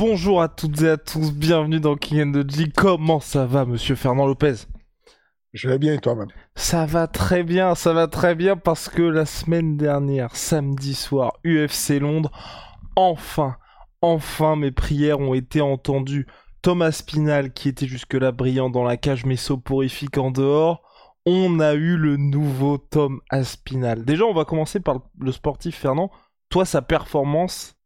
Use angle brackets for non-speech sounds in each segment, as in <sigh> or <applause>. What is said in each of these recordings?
Bonjour à toutes et à tous, bienvenue dans King and the G. Comment ça va, monsieur Fernand Lopez? Je vais bien et toi-même Ça va très bien, ça va très bien parce que la semaine dernière, samedi soir, UFC Londres, enfin, enfin mes prières ont été entendues. Thomas Spinal, qui était jusque-là brillant dans la cage mais soporifique en dehors, on a eu le nouveau Tom Aspinal. Déjà, on va commencer par le sportif Fernand. Toi, sa performance,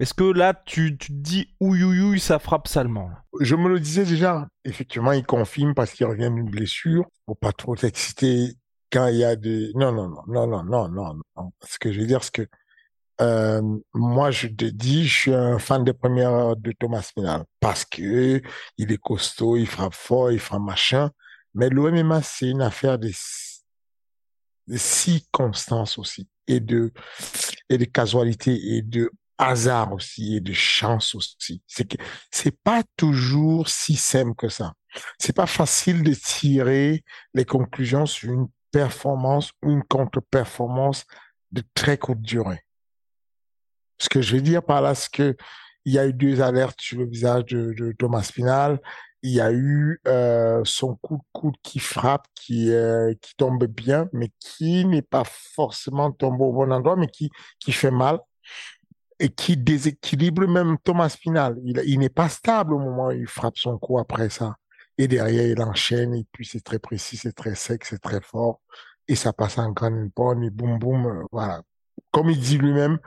est-ce que là, tu, tu te dis ouïouïouï, ça frappe salement Je me le disais déjà, effectivement, il confirme parce qu'il revient d'une blessure. Faut pas trop s'exciter quand il y a des... Non, non, non, non, non, non. Ce que je veux dire, c'est que euh, moi, je te dis, je suis un fan des premières de Thomas Spinal parce que il est costaud, il frappe fort, il frappe machin. Mais l'OMMA, c'est une affaire de, de circonstances aussi et de, et de casualité et de hasard aussi et de chance aussi. C'est que c'est pas toujours si simple que ça. C'est pas facile de tirer les conclusions sur une performance ou une contre-performance de très courte durée. Ce que je veux dire par là, c'est que il y a eu deux alertes sur le visage de, Thomas Spinal. Il y a eu euh, son coup de coude qui frappe, qui euh, qui tombe bien, mais qui n'est pas forcément tombé au bon endroit, mais qui qui fait mal et qui déséquilibre même Thomas Spinal. Il, il n'est pas stable au moment où il frappe son coup après ça. Et derrière, il enchaîne, et puis c'est très précis, c'est très sec, c'est très fort, et ça passe en grande bonne, et boum boum, euh, voilà. Comme il dit lui-même,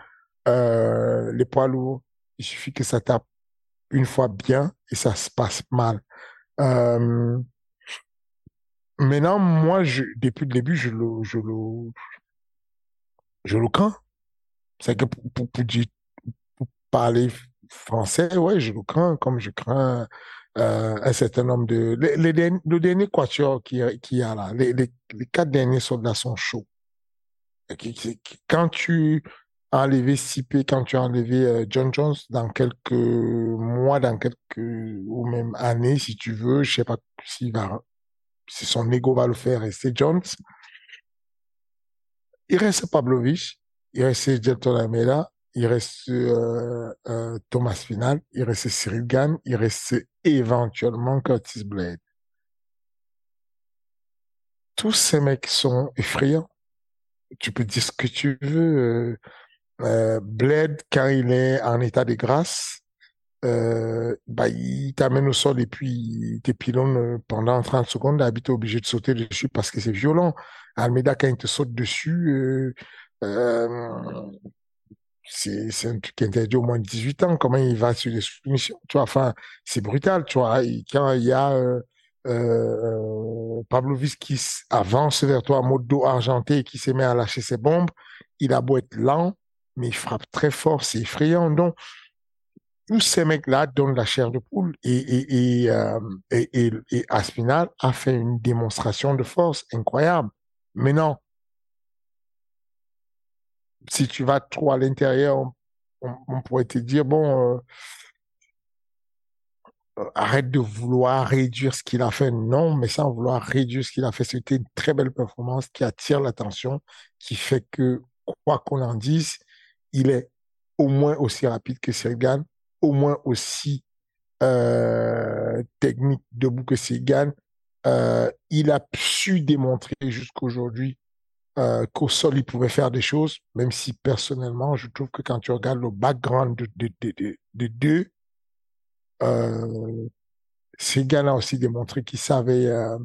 euh, les poids lourds, il suffit que ça tape une fois bien, et ça se passe mal. Euh, maintenant, moi, depuis le début, je le, je le, je le crains. C'est que pour, pour, pour dire parler français, ouais, je le crains, comme je crains euh, un certain nombre de... Les, les le dernier quatuor qui qui y a là, les, les, quatre derniers soldats sont chauds. Quand tu as enlevé Sipé, quand tu as enlevé euh, John Jones, dans quelques mois, dans quelques... ou même années, si tu veux, je sais pas s'il va... si son ego va le faire rester Jones. Il reste Pavlovich, il reste Jelton Almeida, il reste euh, euh, Thomas Final, il reste Cyril Gann, il reste éventuellement Curtis Blade. Tous ces mecs sont effrayants. Tu peux dire ce que tu veux. Euh, Blade, quand il est en état de grâce, bah, il t'amène au sol et puis il t'épilonne pendant 30 secondes. D'habitude, t'es obligé de sauter dessus parce que c'est violent. Almeida, quand il te saute dessus, c'est un truc interdit au moins de 18 ans. Comment il va sur les soumissions Tu vois, enfin, c'est brutal, tu vois. Quand il y a euh, euh, qui avance vers toi, mode dos argenté, et qui se met à lâcher ses bombes, il a beau être lent, mais il frappe très fort, c'est effrayant. Donc, tous ces mecs-là donnent la chair de poule et, et, et, euh, et, et Aspinal a fait une démonstration de force incroyable. Maintenant, si tu vas trop à l'intérieur, on, pourrait te dire, bon, euh, arrête de vouloir réduire ce qu'il a fait. Non, mais sans vouloir réduire ce qu'il a fait, c'était une très belle performance qui attire l'attention, qui fait que, quoi qu'on en dise, il est au moins aussi rapide que Sergan, au moins aussi euh, technique debout que Sergan. Euh, il a su démontrer jusqu'aujourd'hui euh, qu'au sol, il pouvait faire des choses, même si personnellement, je trouve que quand tu regardes le background de, de, de, de, de deux, euh, ces gars-là aussi démontré qu'ils savaient, euh,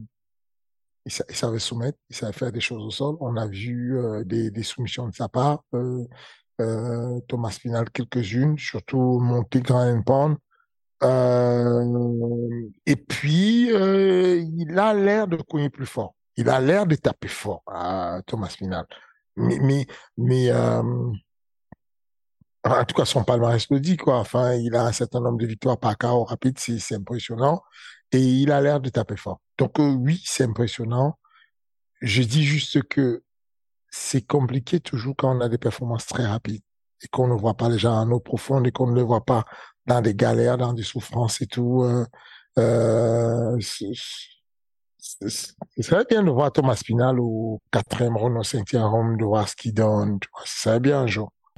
ils, sa- ils savaient soumettre, ils savaient faire des choses au sol. On a vu euh, des, soumissions de sa part. Thomas Spinal quelques-unes, surtout monter Grand Pound. Euh, et puis, il a l'air de cogner plus fort. Il a l'air de taper fort, Thomas Spinal. Mais, mais, mais euh, en tout cas, son palmarès le dit, quoi. Enfin, il a un certain nombre de victoires par KO rapide, c'est impressionnant. Et il a l'air de taper fort. Donc, euh, oui, c'est impressionnant. Je dis juste que c'est compliqué toujours quand on a des performances très rapides et qu'on ne voit pas les gens en eau profonde et qu'on ne les voit pas dans des galères, dans des souffrances et tout. Euh, ce serait bien de voir Thomas Pinal au quatrième round, au cinquième round, de voir ce qu'il donne. Ce serait bien un.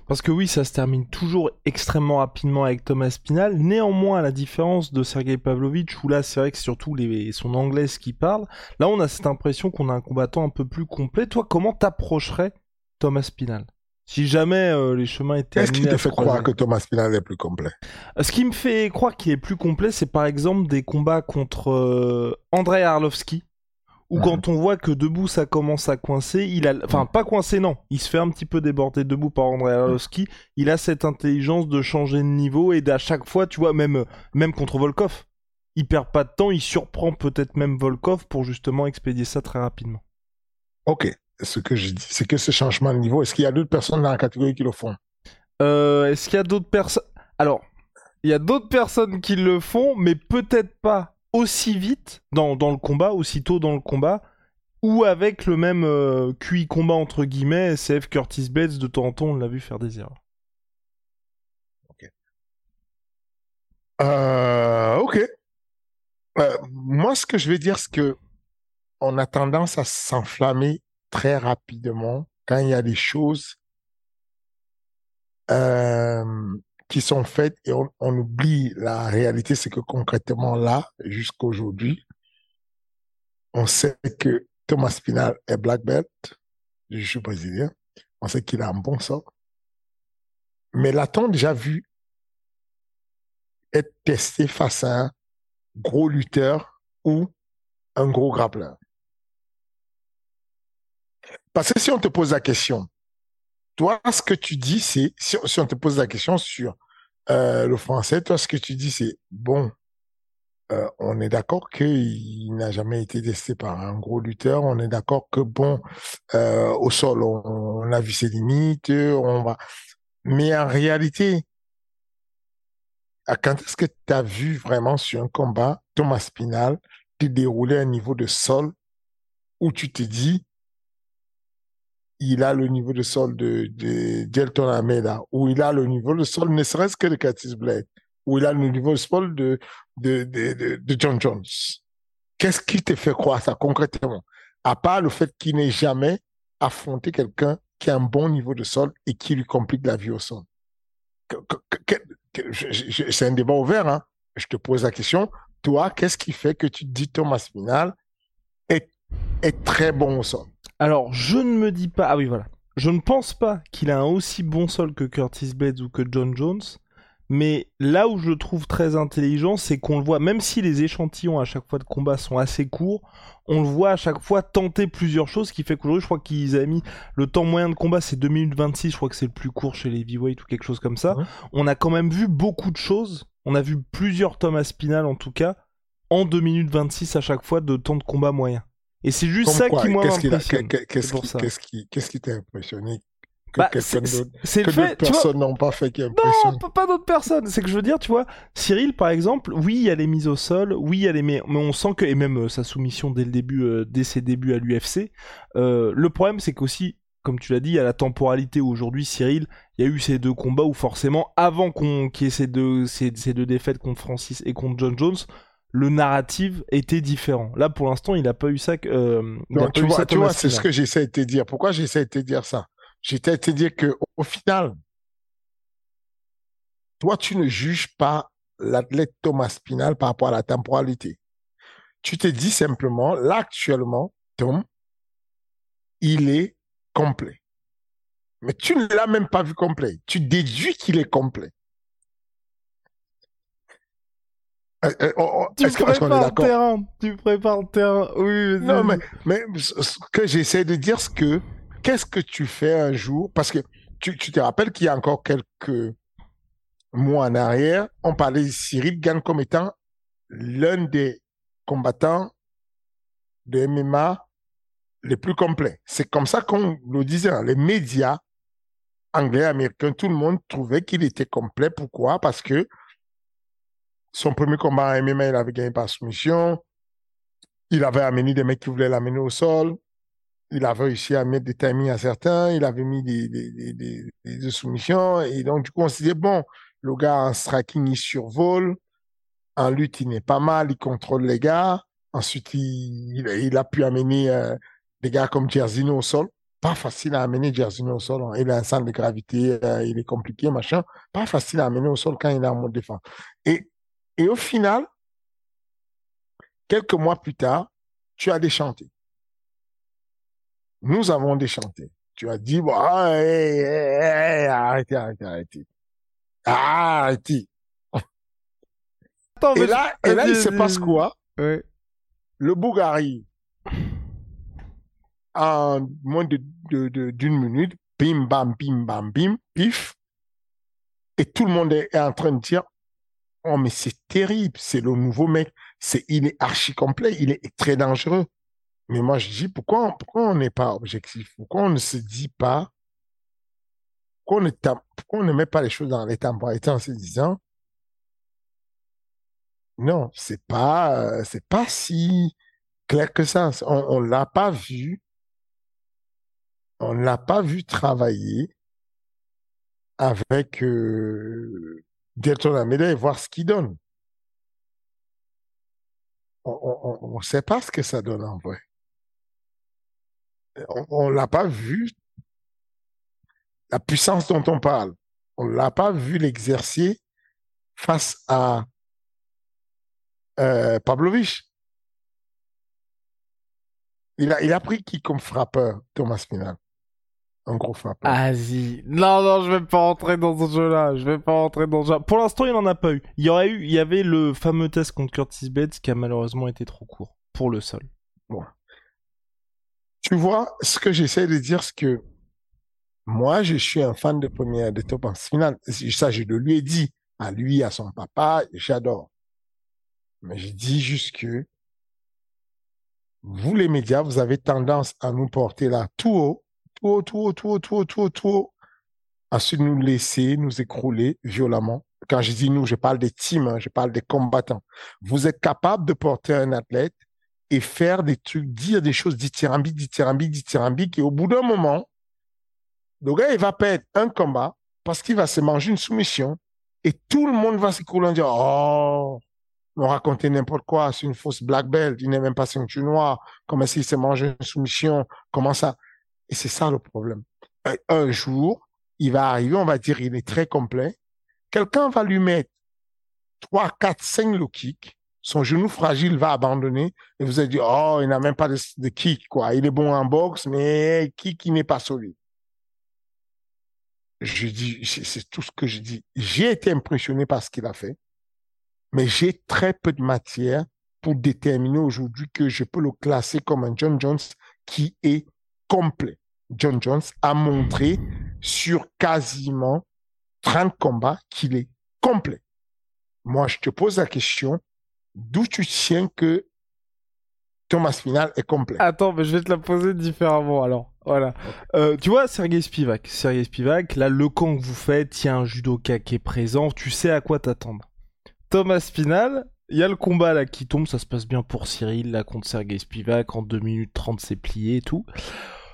Parce que oui, ça se termine toujours extrêmement rapidement avec Thomas Pinal. Néanmoins, à la différence de Sergei Pavlovich, où là, c'est vrai que c'est surtout les... son anglais qui parle, là, on a cette impression qu'on a un combattant un peu plus complet. Toi, comment t'approcherais Thomas Pinal? Si jamais euh, les chemins étaient Qu'est-ce qui te fait croire que Thomas Pinal est plus complet? Euh, Ce qui me fait croire qu'il est plus complet, c'est par exemple des combats contre euh, Andrei Arlovski, ou quand on voit que debout ça commence à coincer, il a, enfin pas coincé non, il se fait un petit peu déborder debout par Andrei Arlovski, il a cette intelligence de changer de niveau et d'à chaque fois, tu vois, même même contre Volkov, il perd pas de temps, il surprend peut-être même Volkov pour justement expédier ça très rapidement. Ok, ce que je dis, c'est que ce changement de niveau, est-ce qu'il y a d'autres personnes dans la catégorie qui le font? Euh, Est-ce qu'il y a d'autres personnes Alors, il y a d'autres personnes qui le font, mais peut-être pas aussi vite dans, dans le combat, aussitôt dans le combat, ou avec le même euh, QI combat entre guillemets, SF Curtis Blades, de temps en temps on l'a vu faire des erreurs. Ok. Euh, ok. Euh, moi, ce que je vais dire, c'est que on a tendance à s'enflammer très rapidement quand il y a des choses qui sont faites et on, oublie la réalité, c'est que concrètement là, jusqu'aujourd'hui, on sait que Thomas Pinal est black belt, je suis brésilien, on sait qu'il a un bon sort, mais l'a-t-on déjà vu être testé face à un gros lutteur ou un gros grappleur Parce que si on te pose la question, toi, ce que tu dis, c'est, si, on te pose la question sur euh, le français, toi, ce que tu dis, c'est bon. Euh, on est d'accord qu'il n'a jamais été testé par un gros lutteur. On est d'accord que bon, euh, au sol, on, a vu ses limites. On va. Mais en réalité, quand est-ce que tu as vu vraiment sur un combat Thomas Spinal te dérouler un niveau de sol où tu te dis il a le niveau de sol de, de Delton Ameda, ou il a le niveau de sol ne serait-ce que de Curtis Blade, ou il a le niveau de sol de, John Jones. Qu'est-ce qui te fait croire ça concrètement? À part le fait qu'il n'ait jamais affronté quelqu'un qui a un bon niveau de sol et qui lui complique la vie au sol? C'est un débat ouvert, hein. Je te pose la question. Toi, qu'est-ce qui fait que tu dis Thomas Pinal est, est très bon au sol? Alors, je ne me dis pas. Ah oui, voilà. Je ne pense pas qu'il a un aussi bon sol que Curtis Blades ou que John Jones. Mais là où je le trouve très intelligent, c'est qu'on le voit, même si les échantillons à chaque fois de combat sont assez courts, on le voit à chaque fois tenter plusieurs choses, ce qui fait qu'aujourd'hui, je crois qu'ils ont mis le temps moyen de combat, c'est 2 minutes 26, je crois que c'est le plus court chez les heavyweight ou quelque chose comme ça. On a quand même vu beaucoup de choses, on a vu plusieurs Thomas Spinal en tout cas, en 2 minutes 26 à chaque fois de temps de combat moyen. Et c'est juste ça qui moi m'impressionne. Qu'est-ce qui t'a impressionné que bah, quelqu'un d'autre, que d'autres personnes n'ont pas fait qui impressionne. Non, pas d'autres personnes. C'est que je veux dire, tu vois, Cyril, par exemple, oui, il y a les mises au sol, oui, il y a les, mais, on sent que, et même euh, sa soumission dès le début, euh, dès ses débuts à l'UFC, euh, le problème, c'est qu'aussi, comme tu l'as dit, il y a la temporalité aujourd'hui, Cyril, il y a eu ces deux combats où forcément, avant qu'on, qu'il y ait ces deux, ces deux défaites contre Francis et contre John Jones, le narratif était différent. Là, pour l'instant, il n'a pas eu ça. Euh, non, tu vois, tu vois c'est ce que j'essaie de te dire. Pourquoi j'essaie de te dire ça? J'essaie de te dire que au final, toi, tu ne juges pas l'athlète Thomas Spinal par rapport à la temporalité. Tu te dis simplement, là, actuellement, Tom, il est complet. Mais tu ne l'as même pas vu complet. Tu déduis qu'il est complet. Euh, euh, oh, oh, tu prépares le terrain. Tu prépares le terrain. Oui. Non, mais, mais ce que j'essaie de dire, c'est que qu'est-ce que tu fais un jour? Parce que tu, tu te rappelles qu'il y a encore quelques mois en arrière, on parlait de Cyril Gann comme étant l'un des combattants de MMA les plus complets. C'est comme ça qu'on le disait. Hein. Les médias anglais, américains, tout le monde trouvait qu'il était complet. Pourquoi? Parce que son premier combat en MMA, il avait gagné par soumission. Il avait amené des mecs qui voulaient l'amener au sol. Il avait réussi à mettre des timings à certains. Il avait mis des, des, des, soumissions. Et donc, du coup, on se disait, bon, le gars en striking, il survole. En lutte, il n'est pas mal. Il contrôle les gars. Ensuite, il, il, a pu amener euh, des gars comme Jerzino au sol. Pas facile à amener Jerzino au sol. Hein. Il a un centre de gravité, euh, il est compliqué, machin. Pas facile à amener au sol quand il est en mode défense. Et et au final, quelques mois plus tard, tu as déchanté. Nous avons déchanté. Tu as dit, bon, ah, arrêtez, arrêtez, arrêtez. Arrêtez. et là, et là, il se passe quoi? Le Bougari, en moins de, d'une minute, bim, bam, bim, bam, bim, pif. Et tout le monde est en train de dire, Oh, mais c'est terrible, c'est le nouveau mec. C'est, il est archi complet, il est très dangereux. Mais moi, je dis, pourquoi, on n'est pas objectif? Pourquoi on ne se dit pas, pourquoi on, ne, pourquoi on ne met pas les choses dans les temporalités en se disant, non, c'est pas, euh, c'est pas si clair que ça. On, ne l'a pas vu. On l'a pas vu travailler avec, euh, Delton Ameda et voir ce qu'il donne. On ne sait pas ce que ça donne en vrai. On ne l'a pas vu, la puissance dont on parle. On ne l'a pas vu l'exercer face à euh, Pavlovich. Il a, il a pris qui comme frappeur, Thomas Pinal un gros frappeur. Vas-y. Non, non, je vais pas rentrer dans ce jeu-là. Je vais pas rentrer dans ce jeu. Pour l'instant, il n'en a pas eu. Il y aurait eu, il y avait le fameux test contre Curtis Bates qui a malheureusement été trop court pour le sol. Bon. Tu vois, ce que j'essaie de dire, c'est que moi, je suis un fan de première, de top en finale. Ça, je le lui ai dit à lui, à son papa, j'adore. Mais je dis juste que vous, les médias, vous avez tendance à nous porter là tout haut tout, tout, tout, tout, tout, tout, ensuite nous laisser nous écrouler violemment. Quand je dis nous, je parle des teams, hein, je parle des combattants. Vous êtes capable de porter un athlète et faire des trucs, dire des choses dithyrambiques, dithyrambiques, dithyrambiques, et au bout d'un moment, le gars, il va perdre un combat parce qu'il va se manger une soumission et tout le monde va s'écrouler en disant, oh, on racontait n'importe quoi, c'est une fausse black belt, il n'est même pas ceinture noire, comment s'il se mange une soumission, comment ça? Et c'est ça le problème. Un, jour, il va arriver, on va dire, il est très complet. Quelqu'un va lui mettre 3, 4, 5 low kicks. Son genou fragile va abandonner et vous allez dire, oh, il n'a même pas de, de, kick, quoi. Il est bon en boxe, mais kick, il n'est pas solide. Je dis, c'est tout ce que je dis. J'ai été impressionné par ce qu'il a fait, mais j'ai très peu de matière pour déterminer aujourd'hui que je peux le classer comme un John Jones qui est complet. John Jones a montré sur quasiment 30 combats qu'il est complet. Moi, je te pose la question, d'où tu tiens que Thomas Final est complet? Attends, mais je vais te la poser différemment alors. Voilà. Euh, tu vois, Sergei Spivak. Sergei Spivak, là, le camp que vous faites, il y a un judoka qui est présent, tu sais à quoi t'attendre. Thomas Spinal, il y a le combat là qui tombe, ça se passe bien pour Cyril, là contre Sergei Spivak, en 2 minutes 30 c'est plié et tout.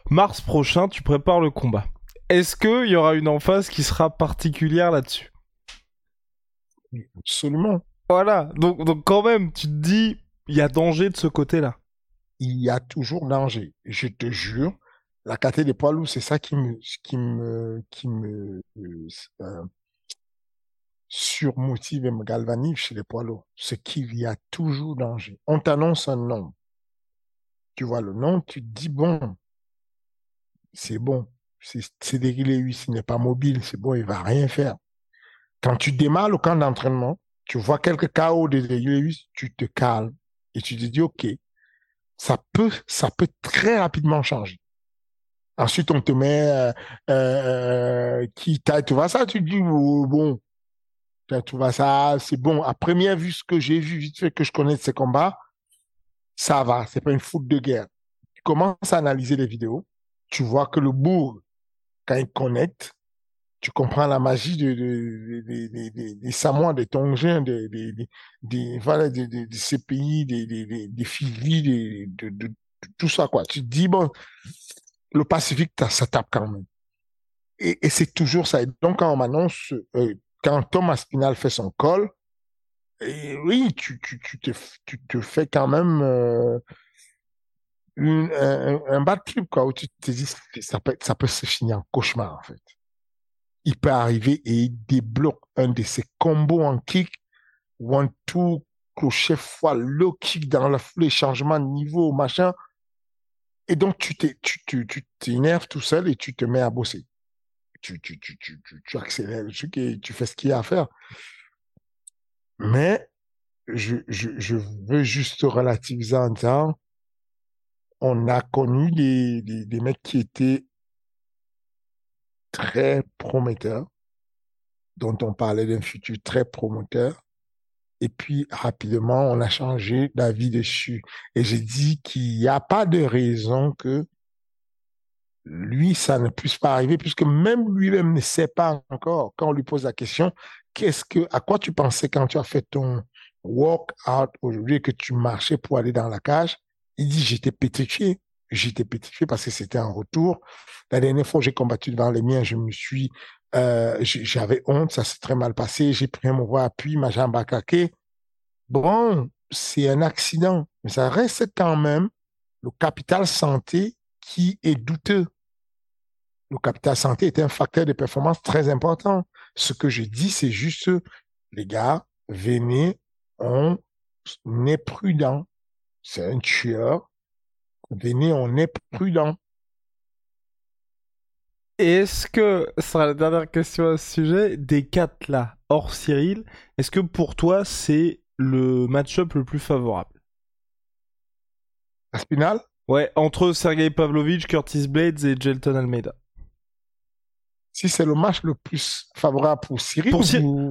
Mars prochain, tu prépares le combat. Est-ce qu'il y aura une emphase qui sera particulière là-dessus? Absolument. Voilà, donc, donc quand même, tu te dis, il y a danger de ce côté-là. Il y a toujours danger. Je te jure, la catégorie des poids lourds, c'est ça qui me, qui me, qui me euh, surmotive et me galvanise chez les poids lourds. C'est qu'il y a toujours danger. On t'annonce un nom. Tu vois le nom, tu te dis, bon, c'est bon. Cédric Lewis n'est pas mobile, c'est bon, il va rien faire. Quand tu démarres le camp d'entraînement, tu vois quelques KO de Lewis, tu te calmes et tu te dis, OK, ça peut, ça peut très rapidement changer. Ensuite, on te met euh, euh, qui tu vois ça, tu te dis oh, bon, tu vois ça, c'est bon. À première vue, ce que j'ai vu, vite fait que je connais de ces combats, ça va, c'est pas une foot de guerre. Tu commences à analyser les vidéos, tu vois que le bourg, quand il connecte, tu comprends la magie de, de, de, des Samoa, des Tongiens, des, des, voilà, de, ces pays, des, des, des de, tout ça, quoi. Tu te dis, bon, le Pacifique, ça tape quand même. Et, et c'est toujours ça. Et donc, quand on m'annonce, euh, quand Thomas Spinal fait son col, oui, tu, tu, tu, te, tu te fais quand même euh, un, un, bad trip, quoi, où tu te dis, ça peut, ça peut se finir en cauchemar, en fait il peut arriver et il débloque un de ses combos en kick, one two, crochet fois le kick dans la foulée, changement de niveau, machin. Et donc, tu t'énerves tout seul et tu te mets à bosser. Tu, tu, tu, tu, tu, accélères le truc et tu fais ce qu'il y a à faire. Mais, je, je, je veux juste relativiser en temps. On a connu des, des, mecs qui étaient très prometteur, dont on parlait d'un futur très prometteur. Et puis, rapidement, on a changé d'avis dessus. Et j'ai dit qu'il n'y a pas de raison que lui, ça ne puisse pas arriver, puisque même lui-même ne sait pas encore, quand on lui pose la question, qu'est-ce que, à quoi tu pensais quand tu as fait ton walk out aujourd'hui que tu marchais pour aller dans la cage? Il dit, j'étais pétrifié j'étais pétrifié parce que c'était un retour. La dernière fois j'ai combattu devant les miens, je me suis, euh, j'avais honte, ça s'est très mal passé. J'ai pris un mauvais appui, ma jambe a caqué. Bon, c'est un accident, mais ça reste quand même le capital santé qui est douteux. Le capital santé est un facteur de performance très important. Ce que je dis, c'est juste, les gars, venez, on est prudent. C'est un tueur, venez, on est prudent. Est-ce que, ce sera la dernière question à ce sujet, des quatre là, hors Cyril, est-ce que pour toi c'est le match-up le plus favorable? La spinal Ouais, entre Sergei Pavlovich, Curtis Blades et Jelton Almeida. Si c'est le match le plus favorable pour Cyril pour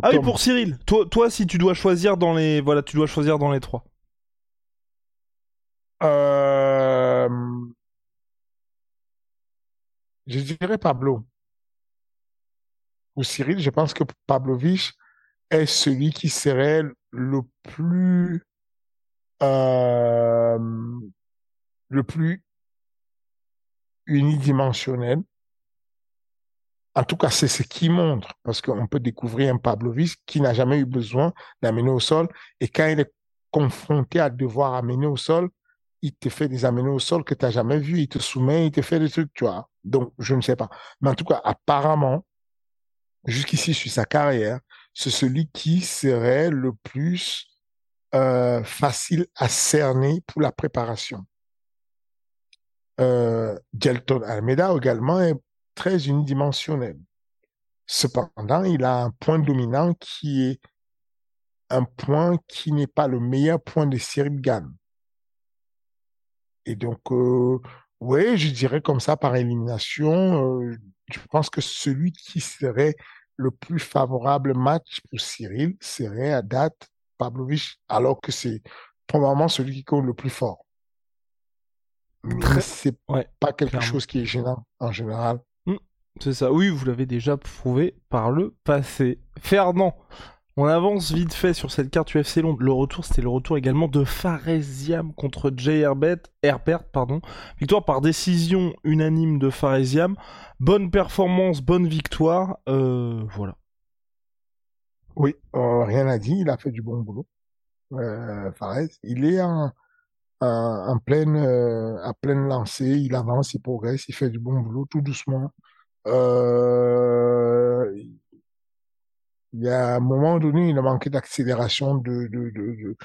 Ah oui, pour Cyril. Toi, toi, si tu dois choisir dans les, voilà, tu dois choisir dans les trois. Euh, je dirais Pablo. Ou Cyril, je pense que Pavlovich est celui qui serait le plus euh, le plus unidimensionnel. En tout cas, c'est ce qui montre, parce qu'on peut découvrir un Pavlovich qui n'a jamais eu besoin d'amener au sol, et quand il est confronté à devoir amener au sol, il te fait des amener au sol que tu n'as jamais vu, il te soumet, il te fait des trucs, tu vois. Donc, je ne sais pas. Mais en tout cas, apparemment, jusqu'ici sur sa carrière, c'est celui qui serait le plus euh, facile à cerner pour la préparation. Euh, Gelton Almeida également est très unidimensionnel. Cependant, il a un point dominant qui est un point qui n'est pas le meilleur point de Cyril Gann. Et donc, oui, je dirais comme ça par élimination, euh, je pense que celui qui serait le plus favorable match pour Cyril serait à date Pavlovich, alors que c'est probablement celui qui compte le plus fort. Mais c'est pas quelque chose qui est gênant en général. Mmh, c'est ça, oui, vous l'avez déjà prouvé par le passé. Fernand, on avance vite fait sur cette carte UFC Londres. Le retour, c'était le retour également de Faresiam contre Jay Herbert. Victoire par décision unanime de Faresiam. Bonne performance, bonne victoire. Euh, voilà. Oui, euh, rien à dire. Il a fait du bon boulot. Euh, il est en, pleine, à pleine lancée. Il avance, il progresse, il fait du bon boulot tout doucement. Euh, il y a un moment donné, il a manqué d'accélération, de, de, de,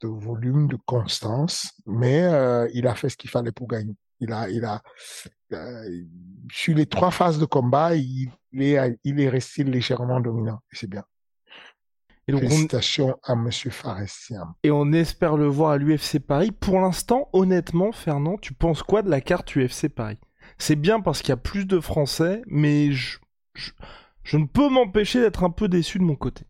de, volume, de constance, mais euh, il a fait ce qu'il fallait pour gagner. Il a, il a, euh, sur les trois phases de combat, il est, il est resté légèrement dominant. C'est bien. Et donc Félicitations à Monsieur Faressian. Et on espère le voir à l'UFC Paris. Pour l'instant, honnêtement, Fernand, tu penses quoi de la carte UFC Paris? C'est bien parce qu'il y a plus de Français, mais je, je, ne peux m'empêcher d'être un peu déçu de mon côté.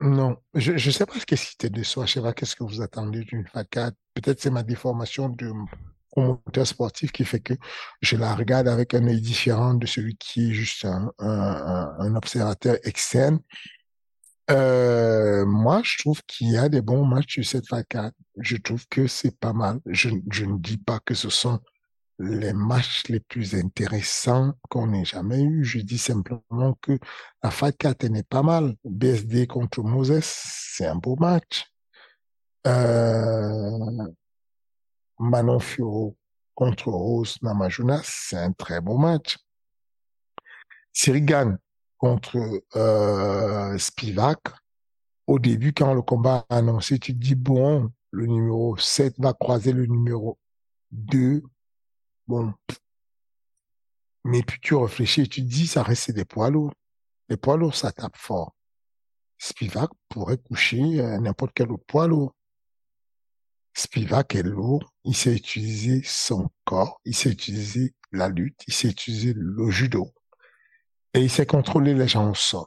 Non, je ne sais pas ce que c'était de soi. Je sais pas qu'est-ce que vous attendez d'une facade? Peut-être c'est ma déformation de promoteur sportif qui fait que je la regarde avec un œil différent de celui qui est juste un, observateur externe. Euh, moi, je trouve qu'il y a des bons matchs sur cette facade. Je trouve que c'est pas mal. Je, je ne dis pas que ce sont les matchs les plus intéressants qu'on ait jamais eu. Je dis simplement que la Fight 4 n'est pas mal. BSD contre Moses, c'est un beau match. Euh, Manon Furo contre Rose Namajunas, c'est un très beau match. Sirigan contre euh, Spivak, au début, quand le combat a annoncé, tu te dis, bon, le numéro 7 va croiser le numéro 2. Bon. Mais puis tu réfléchis et tu te dis, ça reste des poids lourds. Les poids lourds, ça tape fort. Spivak pourrait coucher n'importe quel autre poids lourd. Spivak est lourd, il sait utiliser son corps, il sait utiliser la lutte, il sait utiliser le judo et il sait contrôler les gens au sol.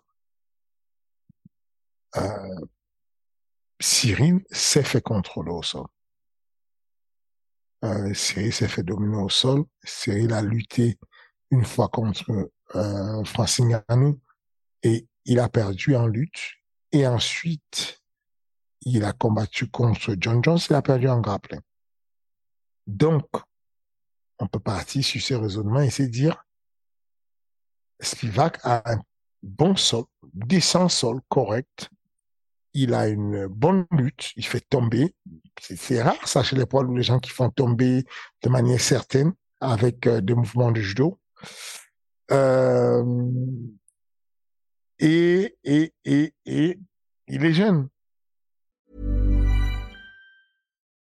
Euh, Cyril s'est fait contrôler au sol. Euh, Cyril s'est fait dominer au sol. Cyril a lutté une fois contre euh, Francine et il a perdu en lutte. Et ensuite, il a combattu contre John Jones, il a perdu en grappling. Donc, on peut partir sur ces raisonnements et se dire, Spivak a un bon sol, descend sol correct, il a une bonne lutte, il fait tomber. C'est rare, ça, chez les poids les gens qui font tomber de manière certaine avec euh, des mouvements de judo. Euh, et, il est jeune.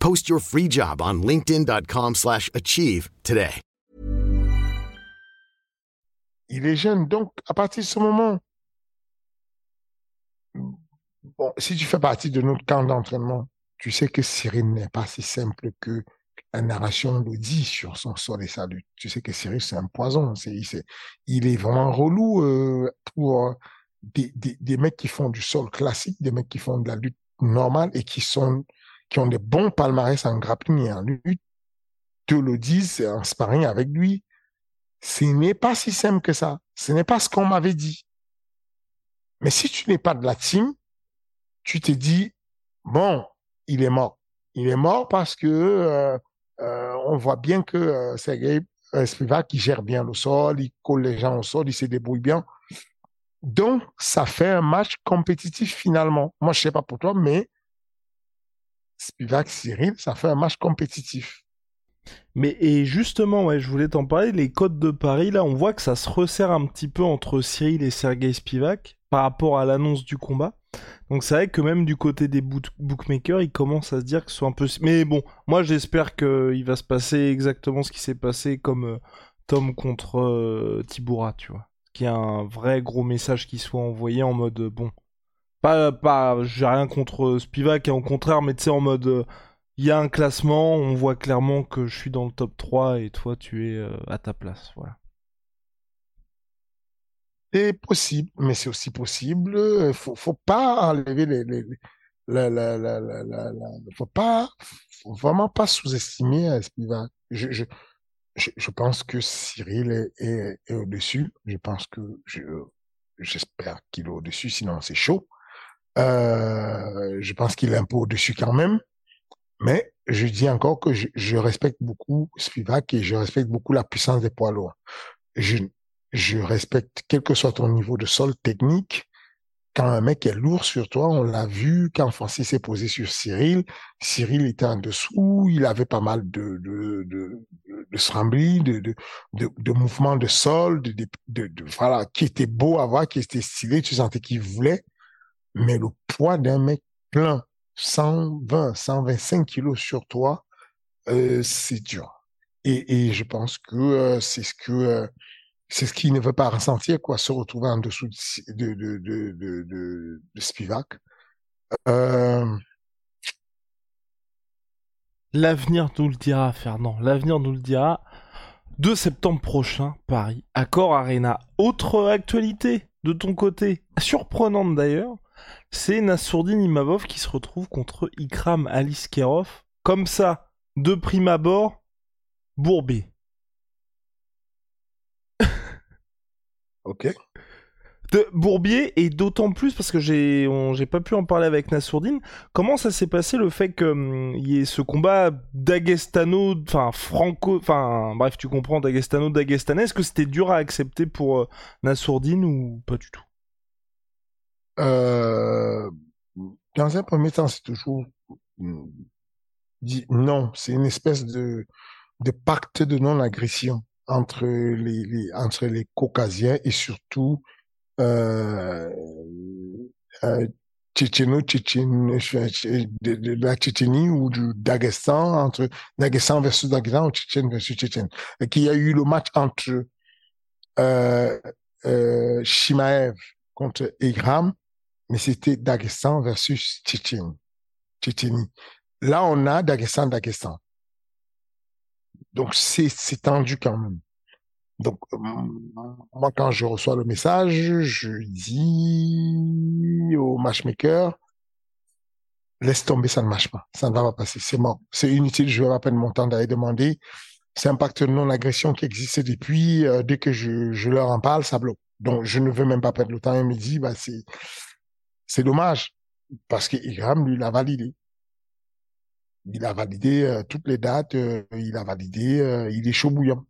Post your free job on linkedin.com/achieve today. Il est jeune donc à partir de ce moment bon, si tu fais partie de notre camp d'entraînement, tu sais que Cyril n'est pas si simple que la narration le dit sur son sol et sa lutte. Tu sais que Cyril, c'est un poison. C'est, il est vraiment relou euh, pour des, des, mecs qui font du sol classique, des mecs qui font de la lutte normale et qui sont qui ont des bons palmarès en grappling et en lutte, te le disent en sparring avec lui. Ce n'est pas si simple que ça. Ce n'est pas ce qu'on m'avait dit. Mais si tu n'es pas de la team, tu te dis, bon, il est mort. Il est mort parce que euh, euh, on voit bien que euh, Sergei Spivak, qui gère bien le sol, il colle les gens au sol, il se débrouille bien. Donc, ça fait un match compétitif finalement. Moi, je sais pas pour toi, mais Spivak Cyril, ça fait un match compétitif. Mais et justement, ouais, je voulais t'en parler, les codes de Paris, là, on voit que ça se resserre un petit peu entre Cyril et Sergei Spivak par rapport à l'annonce du combat. Donc c'est vrai que même du côté des bookmakers, ils commencent à se dire que ce soit un peu... Mais bon, moi j'espère qu'il va se passer exactement ce qui s'est passé comme euh, Tom contre euh, Tiboura, tu vois. Qu'il a un vrai gros message qui soit envoyé en mode, bon, pas, pas, j'ai rien contre Spivak, et au contraire, mais tu sais, en mode, il y a un classement, on voit clairement que je suis dans le top 3 et toi, tu es euh, à ta place, voilà. C'est possible, mais c'est aussi possible. Faut, faut pas enlever les, les, la, la, la, la, la, faut pas, vraiment pas sous-estimer Spivak. Je, je, je, pense que Cyril est, est, est au-dessus. Je pense que je, j'espère qu'il est au-dessus, sinon c'est chaud. Euh, je pense qu'il est un peu au-dessus quand même. Mais je dis encore que je, respecte beaucoup Spivak et je respecte beaucoup la puissance des poids lourds. Je, respecte quel que soit ton niveau de sol technique. Quand un mec est lourd sur toi, on l'a vu quand Francis s'est posé sur Cyril. Cyril était en dessous, il avait pas mal de, de, de, de de, de, de, de mouvements de sol, de, de, de, voilà, qui était beau à voir, qui était stylé, tu sentais qu'il voulait, mais le poids d'un mec plein, 120, 125 kilos sur toi, euh, c'est dur. Et, je pense que euh, c'est ce que euh, c'est ce qu'il ne veut pas ressentir, quoi, se retrouver en dessous de, de, de, de, de, de Spivak. L'avenir nous le dira, Fernand. L'avenir nous le dira. 2 septembre prochain, Paris, Accor Arena. Autre actualité de ton côté, surprenante d'ailleurs, c'est Nassourdine Imavov qui se retrouve contre Ikram Aliskerov. Comme ça, de prime abord, Bourbé. ok. de Bourbier et d'autant plus parce que j'ai j'ai pas pu en parler avec Nassourdine. Comment ça s'est passé le fait qu'il hum, y ait ce combat d'Agestano, enfin franco, enfin bref, tu comprends d'Agestano d'Agestanais. Est-ce que c'était dur à accepter pour euh, Nassourdine ou pas du tout? Euh, Dans un premier temps, c'est toujours hum, dit non. C'est une espèce de pacte de non-agression entre les, entre les Caucasiens et surtout euh, euh, Tchétchénie ou du entre Daghestan versus Daghestan ou Tchétchène versus Tchétchène. Et qu'il y a eu le match entre euh, Shimaev contre Igram, mais c'était Daghestan versus Tchétchénie. Là, on a Daghestan, Daghestan. Donc, c'est tendu quand même. Donc, euh, moi, quand je reçois le message, je dis au matchmaker, laisse tomber, ça ne marche pas. Ça ne va pas passer. C'est mort. C'est inutile. Je vais pas peine mon temps d'aller demander. C'est un pacte non-agression qui existait depuis. Euh, dès que je, je, leur en parle, ça bloque. Donc, je ne veux même pas perdre le temps. Il me dit, bah, c'est, c'est dommage. Parce que Igram, lui, l'a validé. Il a validé euh, toutes les dates. il a validé. il est chaud bouillant.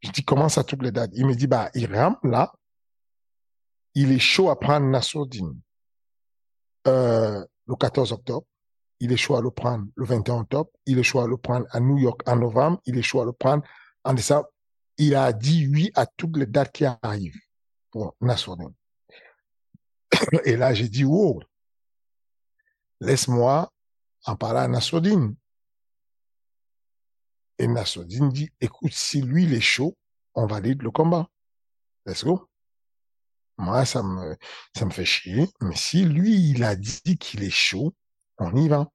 Je dis, comment ça, toutes les dates? Il me dit, bah, Iram, là, il est chaud à prendre Nassourdine euh, le 14 octobre. Il est chaud à le prendre le 21 octobre. Il est chaud à le prendre à New York en novembre. Il est chaud à le prendre en décembre. Il a dit oui à toutes les dates qui arrivent pour Nassourdine. <laughs> Et là, j'ai dit, wow, laisse-moi en parler à Nassourdine. Et Nassoudine dit, écoute, si lui, il est chaud, on valide le combat. Let's go. Moi, ça me, ça me fait chier. Mais si lui, il a dit qu'il est chaud, on y va.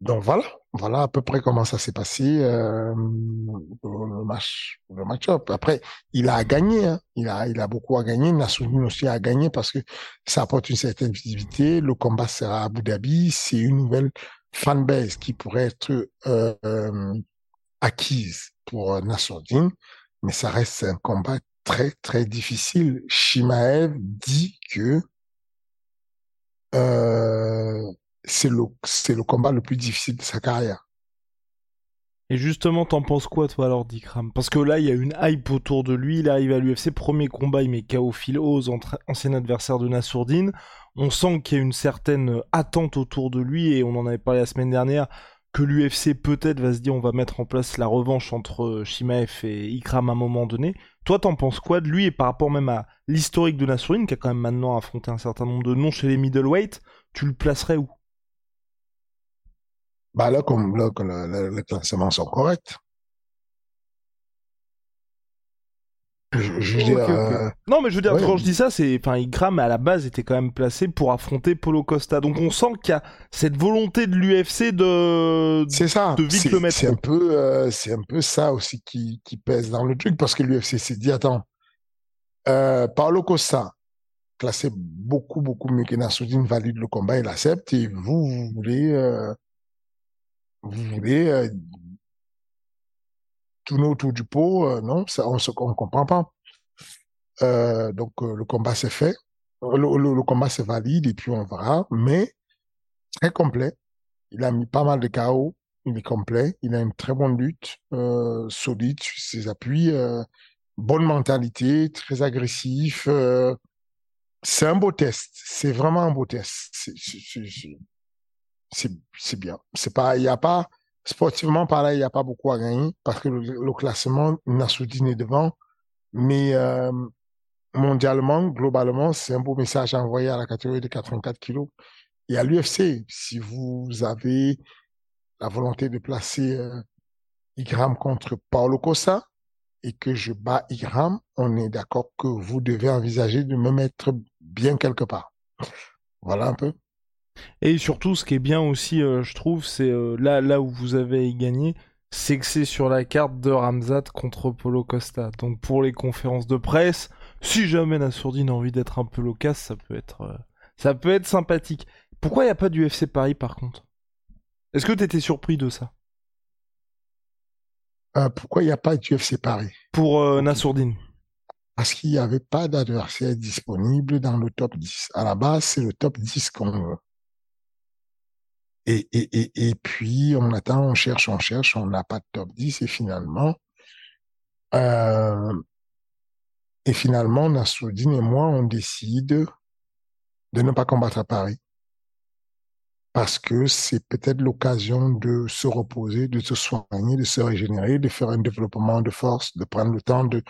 Donc voilà, voilà à peu près comment ça s'est passé euh, le match, le match-up. Après, il a gagné, hein. il a, il a beaucoup à gagner. Nassoudine aussi a gagné parce que ça apporte une certaine visibilité. Le combat sera à Abu Dhabi, c'est une nouvelle fanbase qui pourrait être euh, acquise pour Nassourdine, mais ça reste un combat très très difficile. Shimaev dit que euh, c'est le combat le plus difficile de sa carrière. Et justement, t'en penses quoi, toi, alors, Dikram? Parce que là, il y a une hype autour de lui. Il arrive à l'UFC, premier combat, il met KO Phil Oz, ancien adversaire de Nassourdine. On sent qu'il y a une certaine attente autour de lui, et on en avait parlé la semaine dernière, que l'UFC peut-être va se dire on va mettre en place la revanche entre Shimaev et Ikram à un moment donné. Toi, t'en penses quoi de lui, et par rapport même à l'historique de Nassourdine, qui a quand même maintenant affronté un certain nombre de noms chez les middleweight, tu le placerais où? Bah là, comme là, les classements sont corrects. Je, euh, Non, mais je veux dire, quand je dis ça, c'est, enfin, Igram à la base était quand même placé pour affronter Polo Costa. Donc on sent qu'il y a cette volonté de l'UFC de, c'est ça, de vite le mettre. C'est un peu, euh, c'est un peu ça aussi qui, qui pèse dans le truc parce que l'UFC s'est dit, attends, euh, Paulo Costa, classé beaucoup, beaucoup mieux que Nassoudine, valide le combat, il accepte et vous, vous voulez, euh, vous voulez euh, tourner autour du pot, euh, non, on ne comprend pas. Euh, donc le combat s'est fait, le, combat s'est valide et puis on verra, mais très complet. Il a mis pas mal de chaos, il est complet, il a une très bonne lutte, solide sur ses appuis, bonne mentalité, très agressif. c'est un beau test, c'est vraiment un beau test c'est c'est bien. C'est pas, il y a pas, Sportivement, pareil, il n'y a pas beaucoup à gagner parce que le, classement, Nassoudine est devant. Mais euh, mondialement, globalement, c'est un beau message à envoyer à la catégorie de 84 kilos. Et à l'UFC, si vous avez la volonté de placer euh, Igram contre Paulo Costa et que je bats Igram, on est d'accord que vous devez envisager de me mettre bien quelque part. Voilà un peu. Et surtout, ce qui est bien aussi, euh, je trouve, c'est euh, là, là où vous avez gagné, c'est que c'est sur la carte de Ramzat contre Polo Costa. Donc pour les conférences de presse, si jamais Nassourdine a envie d'être un peu loquace, ça peut être, euh, ça peut être sympathique. Pourquoi il n'y a pas d'UFC Paris par contre? Est-ce que tu étais surpris de ça? Pourquoi il n'y a pas d'UFC Paris? Pour Nassourdine parce qu'il n'y avait pas d'adversaire disponible dans le top 10. À la base, c'est le top 10 qu'on veut. Et, et, et, et puis, on attend, on cherche, on cherche, on n'a pas de top 10 et finalement, euh, et finalement, Nassoudine et moi, on décide de ne pas combattre à Paris. Parce que c'est peut-être l'occasion de se reposer, de se soigner, de se régénérer, de faire un développement de force, de prendre le temps de,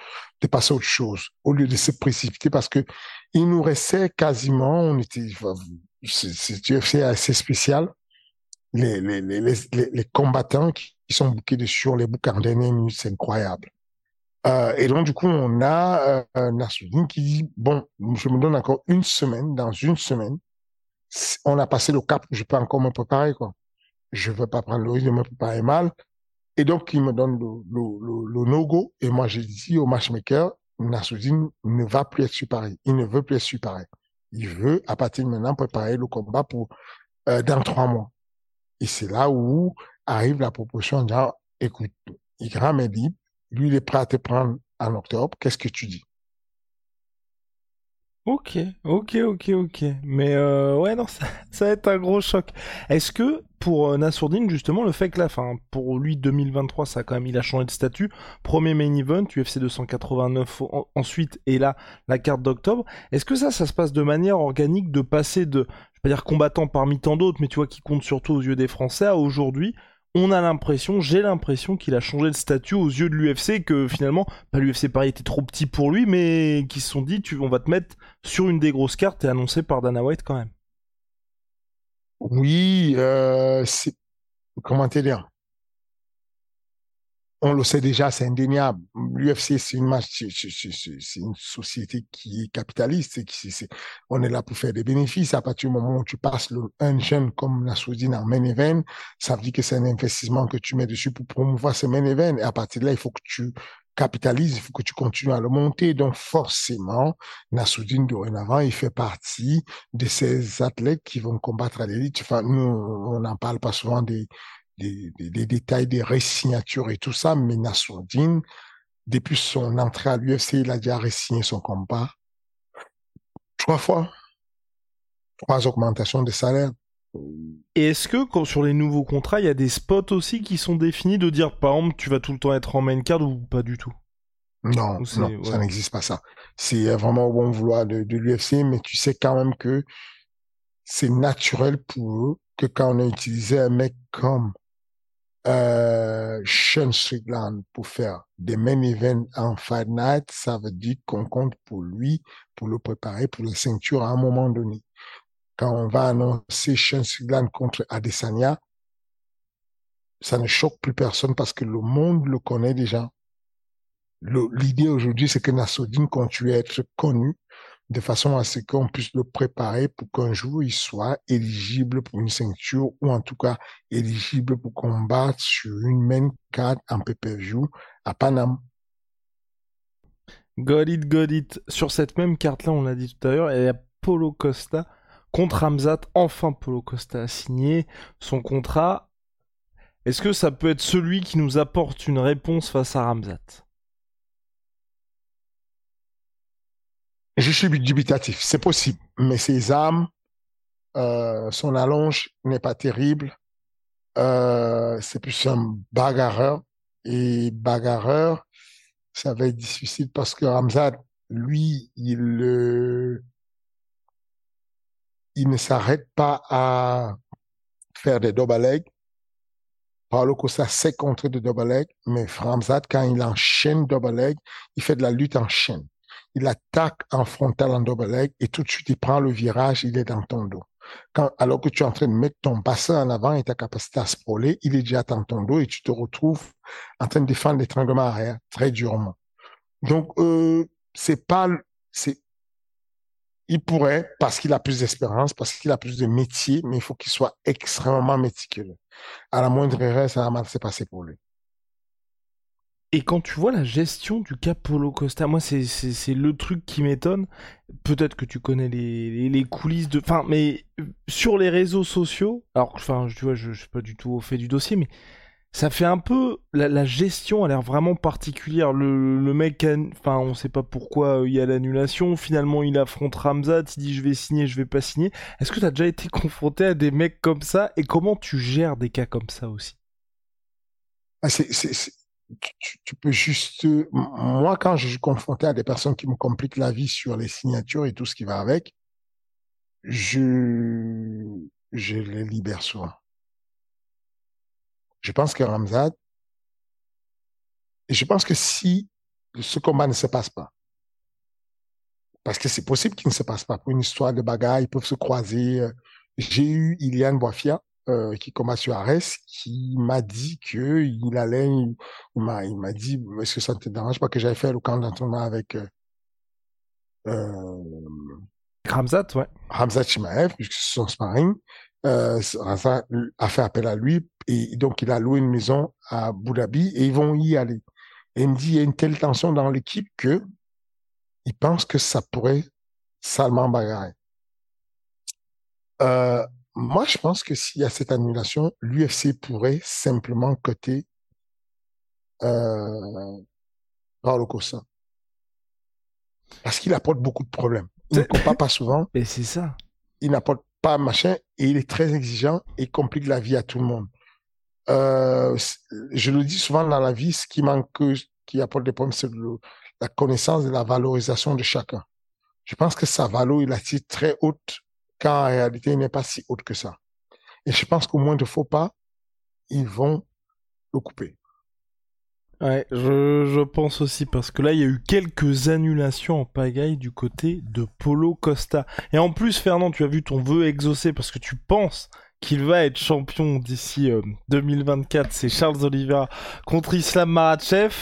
de passer à autre chose, au lieu de se précipiter, parce que il nous restait quasiment, on était, c'est assez spécial, les, combattants qui sont bouqués de sur les bouquins dernières minutes, c'est incroyable. Euh, et donc, du coup, on a euh, qui dit, bon, je me donne encore une semaine, dans une semaine, on a passé le cap, je peux encore me préparer, quoi. Je veux pas prendre le risque de me préparer mal. Et donc, il me donne le, no-go. Et moi, j'ai dit au matchmaker, Nassoudine ne va plus être sur. Il ne veut plus être sur. Il veut, à partir de maintenant, préparer le combat pour euh, dans trois mois. Et c'est là où arrive la proposition en disant, écoute, Igram est libre, lui, il est prêt à te prendre en octobre, qu'est-ce que tu dis? Ok, ok, ok, ok. Mais euh, ouais, non, <laughs> ça, va être un gros choc. Est-ce que pour euh, Nassourdine, justement, le fait que la fin, pour lui, 2023, ça a quand même, il a changé de statut. Premier main event, UFC 289 ensuite, et là, la carte d'octobre. Est-ce que ça, ça se passe de manière organique de passer de, pas dire combattant parmi tant d'autres, mais tu vois, qui compte surtout aux yeux des Français aujourd'hui on a l'impression, j'ai l'impression qu'il a changé de statut aux yeux de l'UFC, que finalement, pas l'UFC Paris était trop petit pour lui, mais qu'ils se sont dit, tu, on va te mettre sur une des grosses cartes et annoncé par Dana White quand même. Oui, euh, comment te dire? On le sait déjà, c'est indéniable. L'UFC, c'est une, une société qui est capitaliste. On est là pour faire des bénéfices. À partir du moment où tu passes le, un jeune comme la Soudine en main event, ça veut dire que c'est un investissement que tu mets dessus pour promouvoir ce main event. Et à partir de là, il faut que tu capitalises, il faut que tu continues à le monter. Donc, forcément, Nassoudine, dorénavant, il fait partie de ces athlètes qui vont combattre à l'élite. Enfin, nous, on n'en parle pas souvent des, des, des, détails des résignatures et tout ça, mais Nassourdine, depuis son entrée à l'UFC, il a déjà résigné son combat trois fois. Trois augmentations de salaire. Et est-ce que quand, sur les nouveaux contrats, il y a des spots aussi qui sont définis de dire, par exemple, tu vas tout le temps être en main card ou pas du tout? Non, non ça n'existe pas ça. C'est vraiment au bon vouloir de, de l'UFC, mais tu sais quand même que c'est naturel pour eux que quand on a utilisé un mec comme euh, Sean Strickland pour faire des main events en Fight Night, ça veut dire qu'on compte pour lui, pour le préparer pour la ceinture à un moment donné. Quand on va annoncer Sean Strickland contre Adesanya, ça ne choque plus personne parce que le monde le connaît déjà. L'idée aujourd'hui, c'est que Nassoudine continue à être connu de façon à ce qu'on puisse le préparer pour qu'un jour il soit éligible pour une ceinture ou en tout cas éligible pour combattre sur une main card en pay-per-view à Paname. Got it. Sur cette même carte-là, on l'a dit tout à l'heure, il y a Polo Costa contre Hamzat. Enfin, Polo Costa a signé son contrat. Est-ce que ça peut être celui qui nous apporte une réponse face à Ramzat Je suis dubitatif, c'est possible, mais ses armes, euh, son allonge n'est pas terrible. Euh, c'est plus un bagarreur. Et bagarreur, ça va être difficile parce que Ramzad, lui, il, euh, ne s'arrête pas à faire des double legs. Paulo Costa sait contrer de double leg, mais Ramzat, quand il enchaîne double leg, il fait de la lutte en chaîne. Il attaque en frontal en double leg et tout de suite, il prend le virage, il est dans ton dos. Alors que tu es en train de mettre ton bassin en avant et ta capacité à sprawler, il est déjà dans ton dos et tu te retrouves en train de défendre l'étranglement arrière très durement. Donc, euh, c'est pas, c'est, il pourrait, parce qu'il a plus d'espérance, parce qu'il a plus de métier, mais il faut qu'il soit extrêmement méticuleux. À la moindre erreur, ça va mal se passer pour lui. Et quand tu vois la gestion du cas Polo Costa, moi c'est le truc qui m'étonne. Peut-être que tu connais les, les, coulisses de... Enfin, mais euh, sur les réseaux sociaux, alors enfin, tu vois, je, je suis pas du tout au fait du dossier, mais ça fait un peu la, gestion a l'air vraiment particulière. Le, le mec, enfin, on sait pas pourquoi euh, il y a l'annulation. Finalement, il affronte Ramzat, il dit je vais signer, je vais pas signer. Est-ce que tu as déjà été confronté à des mecs comme ça? Et comment tu gères des cas comme ça aussi? Ah, tu, peux juste. Moi, quand je suis confronté à des personnes qui me compliquent la vie sur les signatures et tout ce qui va avec, je, je les libère souvent. Je pense que Ramzad, et je pense que si ce combat ne se passe pas, parce que c'est possible qu'il ne se passe pas, pour une histoire de bagarre, ils peuvent se croiser. Euh, j'ai eu Iliane Boifia, euh, qui sur Arès, qui m'a dit que il allait, il, m'a, il m'a dit, est-ce que ça ne te dérange pas que j'avais fait le camp d'entraînement avec euh, euh, Ramzat, ouais. Ramzat Chimaev, puisque c'est son sparring euh, a fait appel à lui et donc il a loué une maison à Abu Dhabi et ils vont y aller. Et il me dit il y a une telle tension dans l'équipe que il pense que ça pourrait salement bagarrer. Euh, moi, je pense que s'il y a cette annulation, l'UFC pourrait simplement coter euh, Costa. Parce qu'il apporte beaucoup de problèmes. Il ne combat pas souvent. <laughs> Et c'est ça. Il n'apporte pas machin, et il est très exigeant et complique la vie à tout le monde. Euh, je le dis souvent dans la vie, ce qui manque, qui apporte des problèmes, c'est la connaissance et la valorisation de chacun. Je pense que sa valeur, il a été très haute, quand en réalité, il n'est pas si haute que ça. Et je pense qu'au moins de faux pas, ils vont le couper. Ouais, je, je, pense aussi parce que là il y a eu quelques annulations en pagaille du côté de Polo Costa. Et en plus Fernand, tu as vu ton vœu exaucé parce que tu penses qu'il va être champion d'ici 2024, euh, c'est Charles Oliveira contre Islam Maratchev.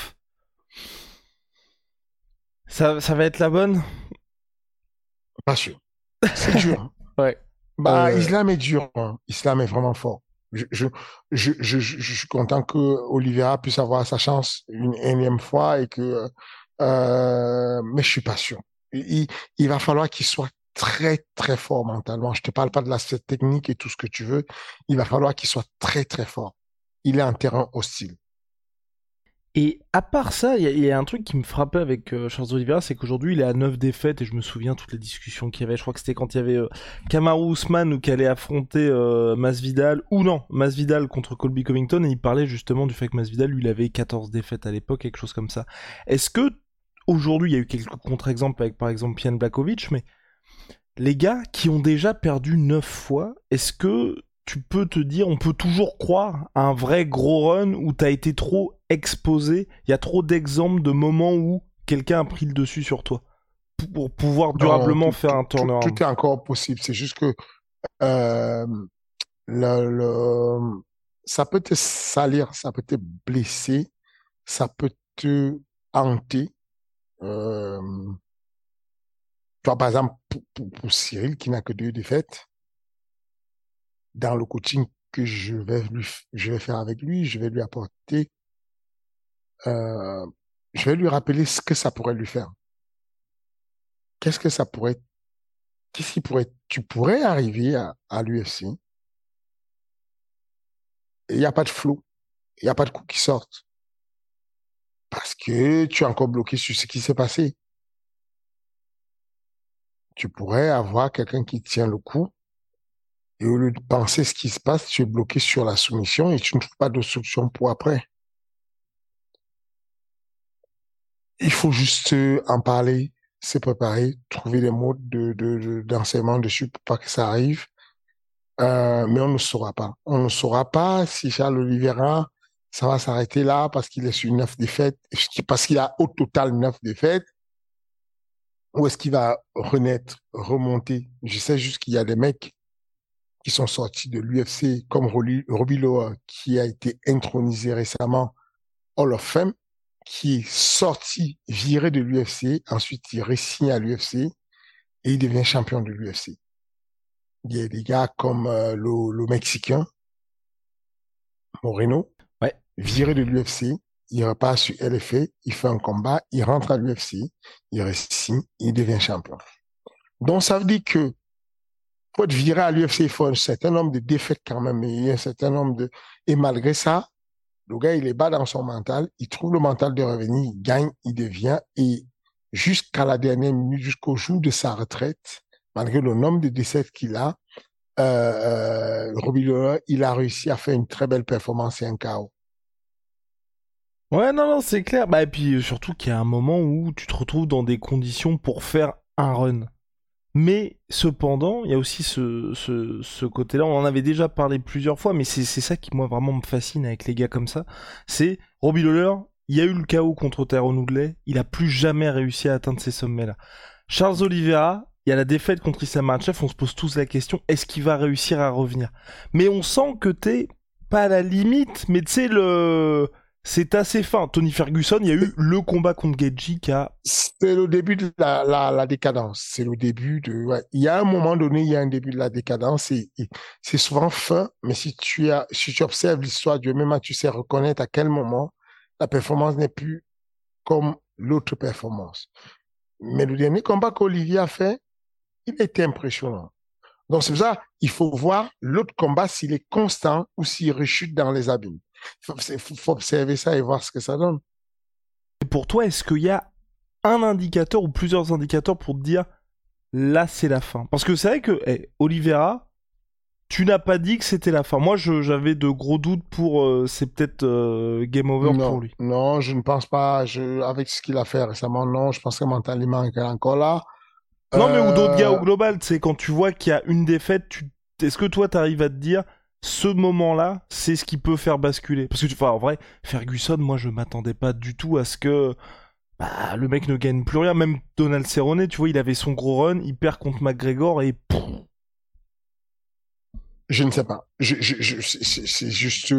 Ça, ça va être la bonne? Pas sûr. C'est dur. Ouais. Bah, euh, Islam est dur. Hein. Islam est vraiment fort je, je, je, je, je suis content que Oliveira puisse avoir sa chance une énième fois et que, euh, mais je suis pas sûr. Il, il va falloir qu'il soit très très fort mentalement. Je te parle pas de l'aspect technique et tout ce que tu veux. Il va falloir qu'il soit très très fort. Il est un terrain hostile. Et à part ça, il y, a un truc qui me frappait avec euh, Charles Oliveira, c'est qu'aujourd'hui il est à 9 défaites et je me souviens toutes les discussions qu'il y avait. Je crois que c'était quand il y avait euh, Kamaru Usman ou allait affronter euh, Masvidal ou non, Masvidal contre Colby Covington et il parlait justement du fait que Masvidal lui il avait 14 défaites à l'époque, quelque chose comme ça. Est-ce que aujourd'hui il y a eu quelques contre-exemples avec par exemple Pian Blakovic, mais les gars qui ont déjà perdu 9 fois, est-ce que tu peux te dire, on peut toujours croire à un vrai gros run où t'as été trop exposé. Il y a trop d'exemples de moments où quelqu'un a pris le dessus sur toi pour pouvoir durablement faire un turnaround. Tout, est encore possible. C'est juste que euh, le, ça peut te salir, ça peut te blesser, ça peut te hanter. Euh, toi, par exemple, pour Cyril, qui n'a que deux défaites, dans le coaching que je vais lui, je vais faire avec lui, je vais lui apporter, euh, je vais lui rappeler ce que ça pourrait lui faire. Qu'est-ce que ça pourrait, qu'est-ce qui pourrait, tu pourrais arriver à, à l'UFC. Il n'y a pas de flou. Il n'y a pas de coups qui sortent. Parce que tu es encore bloqué sur ce qui s'est passé. Tu pourrais avoir quelqu'un qui tient le coup et au lieu de penser ce qui se passe, tu es bloqué sur la soumission et tu ne trouves pas de solution pour après. Il faut juste euh, en parler, se préparer, trouver des modes de, d'enseignement dessus pour pas que ça arrive. Euh, mais on ne saura pas. On ne saura pas si Charles Oliveira, ça va s'arrêter là parce qu'il est sur neuf défaites, parce qu'il a au total neuf défaites, ou est-ce qu'il va renaître, remonter? Je sais juste qu'il y a des mecs qui sont sortis de l'UFC, comme Robbie Loa, qui a été intronisé récemment Hall of Fame, qui est sorti, viré de l'UFC, ensuite il résigne à l'UFC et il devient champion de l'UFC. Il y a des gars comme euh, le, Mexicain, Moreno, ouais. viré de l'UFC, il repart sur LFA, il fait un combat, il rentre à l'UFC, il résigne, il devient champion. Donc ça veut dire que pour être viré à l'UFC, il faut un certain nombre de défaites quand même, a un certain nombre de... Et malgré ça, le gars, il est bas dans son mental, il trouve le mental de revenir, il gagne, il devient, et jusqu'à la dernière minute, jusqu'au jour de sa retraite, malgré le nombre de décès qu'il a, euh, euh il a réussi à faire une très belle performance et un chaos. Ouais, non, non, c'est clair. Bah, et puis surtout qu'il y a un moment où tu te retrouves dans des conditions pour faire un run. Mais cependant, il y a aussi ce, ce, côté-là, on en avait déjà parlé plusieurs fois, mais c'est ça qui moi vraiment me fascine avec les gars comme ça. C'est Robbie Lawler, il y a eu le chaos contre Tyrone Woodley, il a plus jamais réussi à atteindre ces sommets-là. Charles Oliveira, il y a la défaite contre Issa Makhachev, on se pose tous la question, est-ce qu'il va réussir à revenir? Mais on sent que t'es pas à la limite, mais tu le c'est assez fin. Tony Ferguson, il y a eu le combat contre Geji qui a. C'est le début de la, décadence. C'est le début de. Ouais. Il y a un moment donné, il y a un début de la décadence c'est souvent fin. Mais si tu as, si tu observes l'histoire du MMA, tu sais reconnaître à quel moment la performance n'est plus comme l'autre performance. Mais le dernier combat qu'Olivier a fait, il était impressionnant. Donc c'est pour ça, il faut voir l'autre combat s'il est constant ou s'il rechute dans les abîmes. Il faut, observer ça et voir ce que ça donne. Et pour toi, est-ce qu'il y a un indicateur ou plusieurs indicateurs pour te dire là c'est la fin? Parce que c'est vrai que hey, Oliveira, tu n'as pas dit que c'était la fin. Moi, j'avais de gros doutes pour euh, c'est peut-être euh, game over pour lui. Non, je ne pense pas. Je, avec ce qu'il a fait récemment, non. Je pense que mentalement, il est encore là. Non, mais ou d'autres gars au euh, global, c'est quand tu vois qu'il y a une défaite, tu... est-ce que toi, tu arrives à te dire ce moment-là, c'est ce qui peut faire basculer? Parce que, enfin, en vrai, Ferguson, moi, je m'attendais pas du tout à ce que bah, le mec ne gagne plus rien. Même Donald Cerrone, tu vois, il avait son gros run, il perd contre McGregor et. Je ne sais pas. c'est juste,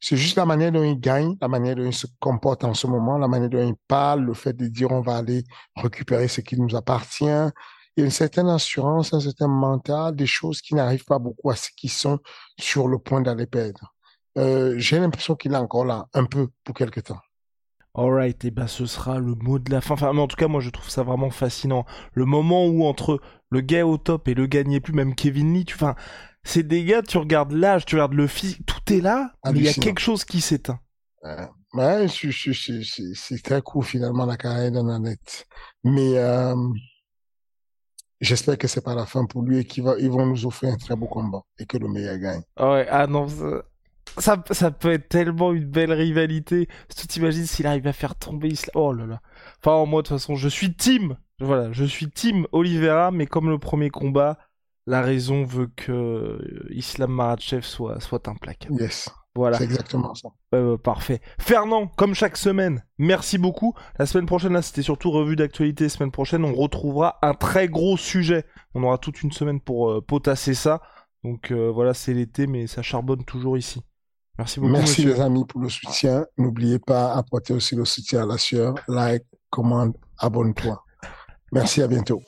c'est juste la manière dont il gagne, la manière dont il se comporte en ce moment, la manière dont il parle, le fait de dire on va aller récupérer ce qui nous appartient, il y a une certaine assurance, un certain mental, des choses qui n'arrivent pas beaucoup à ceux qui sont sur le point d'aller perdre. Euh, j'ai l'impression qu'il est encore là, un peu, pour quelque temps. Alright, et ben ce sera le mot de la fin. Enfin, mais en tout cas, moi je trouve ça vraiment fascinant. Le moment où entre le gars au top et le gagné plus, même Kevin Lee, tu, enfin, c'est des gars, tu regardes l'âge, tu regardes le physique, tout est là, mais il y a quelque chose qui s'éteint. ouais, c'est très cool finalement la carrière d'un Mais euh, J'espère que c'est pas la fin pour lui et qu'ils vont nous offrir un très beau combat et que le meilleur gagne. Ah ouais, ah non, ça, ça, peut être tellement une belle rivalité. Tu t'imagines s'il arrive à faire tomber Islam. Oh là là. Enfin, moi, de toute façon, je suis team. Voilà, je suis team Oliveira, mais comme le premier combat, la raison veut que Islam Maratchev soit, soit implacable. Yes. Voilà. C'est exactement ça. parfait. Fernand, comme chaque semaine, merci beaucoup. La semaine prochaine, là, c'était surtout revue d'actualité. Semaine prochaine, on retrouvera un très gros sujet. On aura toute une semaine pour euh, potasser ça. Donc euh, voilà, c'est l'été, mais ça charbonne toujours ici. Merci beaucoup. Merci les amis pour le soutien. N'oubliez pas apporter aussi le soutien à la sueur. Like, commande, abonne-toi. Merci, à bientôt.